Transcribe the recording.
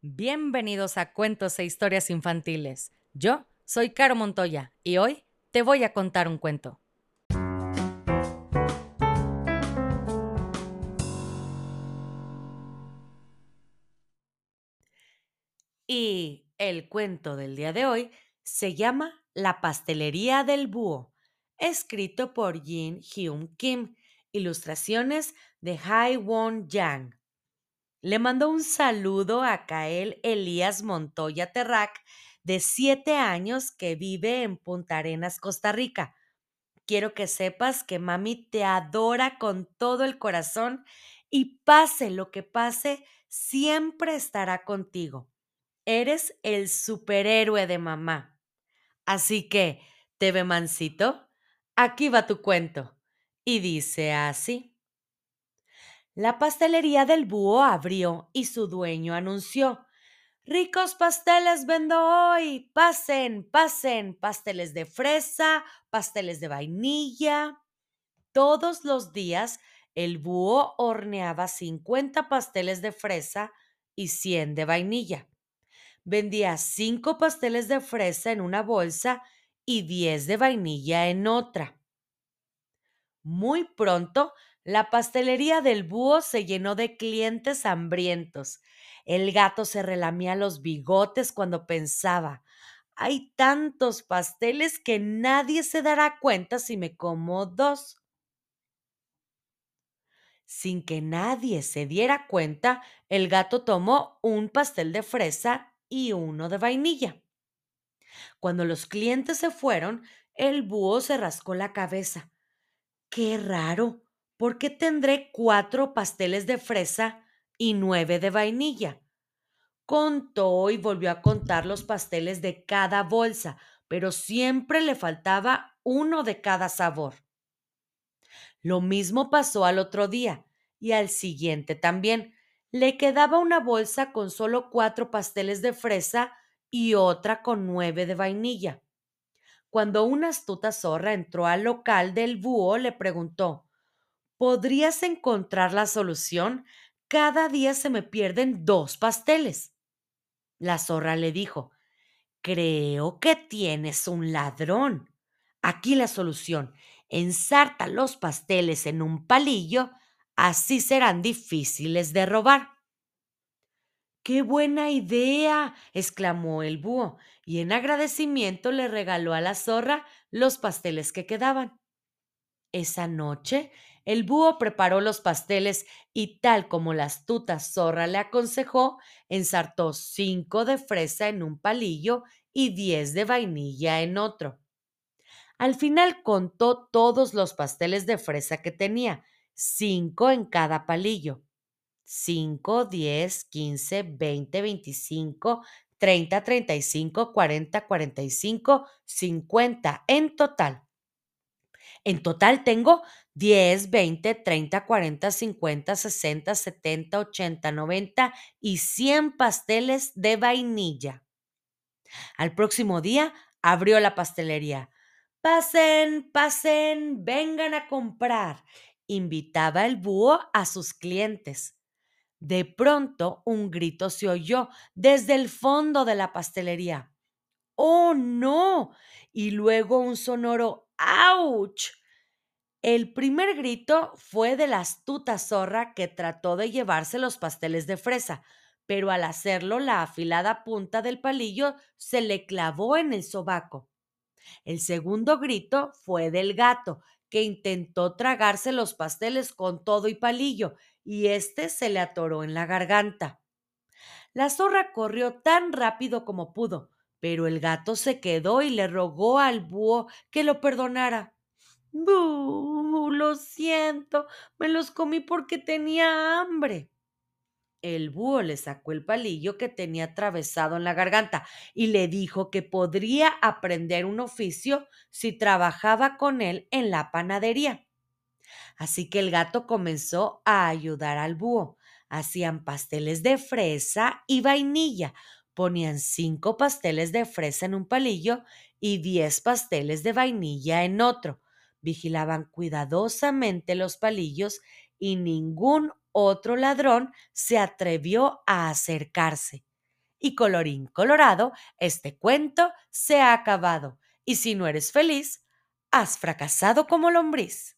Bienvenidos a Cuentos e Historias Infantiles. Yo soy Caro Montoya y hoy te voy a contar un cuento. Y el cuento del día de hoy se llama La pastelería del búho, escrito por Jin Hyun Kim, ilustraciones de Hai Won Yang. Le mandó un saludo a Kael Elías Montoya Terrac, de siete años, que vive en Punta Arenas, Costa Rica. Quiero que sepas que mami te adora con todo el corazón y pase lo que pase, siempre estará contigo. Eres el superhéroe de mamá. Así que, ¿te ve mansito? Aquí va tu cuento. Y dice así. La pastelería del búho abrió y su dueño anunció Ricos pasteles vendo hoy. Pasen, pasen. Pasteles de fresa, pasteles de vainilla. Todos los días el búho horneaba 50 pasteles de fresa y 100 de vainilla. Vendía 5 pasteles de fresa en una bolsa y 10 de vainilla en otra. Muy pronto la pastelería del búho se llenó de clientes hambrientos. El gato se relamía los bigotes cuando pensaba, hay tantos pasteles que nadie se dará cuenta si me como dos. Sin que nadie se diera cuenta, el gato tomó un pastel de fresa y uno de vainilla. Cuando los clientes se fueron, el búho se rascó la cabeza. Qué raro, ¿por qué tendré cuatro pasteles de fresa y nueve de vainilla? Contó y volvió a contar los pasteles de cada bolsa, pero siempre le faltaba uno de cada sabor. Lo mismo pasó al otro día y al siguiente también. Le quedaba una bolsa con solo cuatro pasteles de fresa y otra con nueve de vainilla. Cuando una astuta zorra entró al local del búho, le preguntó ¿Podrías encontrar la solución? Cada día se me pierden dos pasteles. La zorra le dijo, Creo que tienes un ladrón. Aquí la solución. Ensarta los pasteles en un palillo, así serán difíciles de robar. ¡Qué buena idea! exclamó el búho, y en agradecimiento le regaló a la zorra los pasteles que quedaban. Esa noche el búho preparó los pasteles y tal como la astuta zorra le aconsejó, ensartó cinco de fresa en un palillo y diez de vainilla en otro. Al final contó todos los pasteles de fresa que tenía, cinco en cada palillo. Cinco, diez, quince, veinte, veinticinco, treinta, treinta y cinco, cuarenta, cuarenta y cinco, cincuenta en total. En total tengo 10, 20, 30, 40, 50, 60, 70, 80, 90 y 100 pasteles de vainilla. Al próximo día abrió la pastelería. Pasen, pasen, vengan a comprar, invitaba el búho a sus clientes. De pronto un grito se oyó desde el fondo de la pastelería. ¡Oh, no! Y luego un sonoro ¡Auch! El primer grito fue de la astuta zorra que trató de llevarse los pasteles de fresa, pero al hacerlo la afilada punta del palillo se le clavó en el sobaco. El segundo grito fue del gato, que intentó tragarse los pasteles con todo y palillo, y éste se le atoró en la garganta. La zorra corrió tan rápido como pudo, pero el gato se quedó y le rogó al búho que lo perdonara. ¡Bú! Lo siento, me los comí porque tenía hambre. El búho le sacó el palillo que tenía atravesado en la garganta y le dijo que podría aprender un oficio si trabajaba con él en la panadería. Así que el gato comenzó a ayudar al búho. Hacían pasteles de fresa y vainilla. Ponían cinco pasteles de fresa en un palillo y diez pasteles de vainilla en otro vigilaban cuidadosamente los palillos y ningún otro ladrón se atrevió a acercarse. Y colorín colorado, este cuento se ha acabado. Y si no eres feliz, has fracasado como lombriz.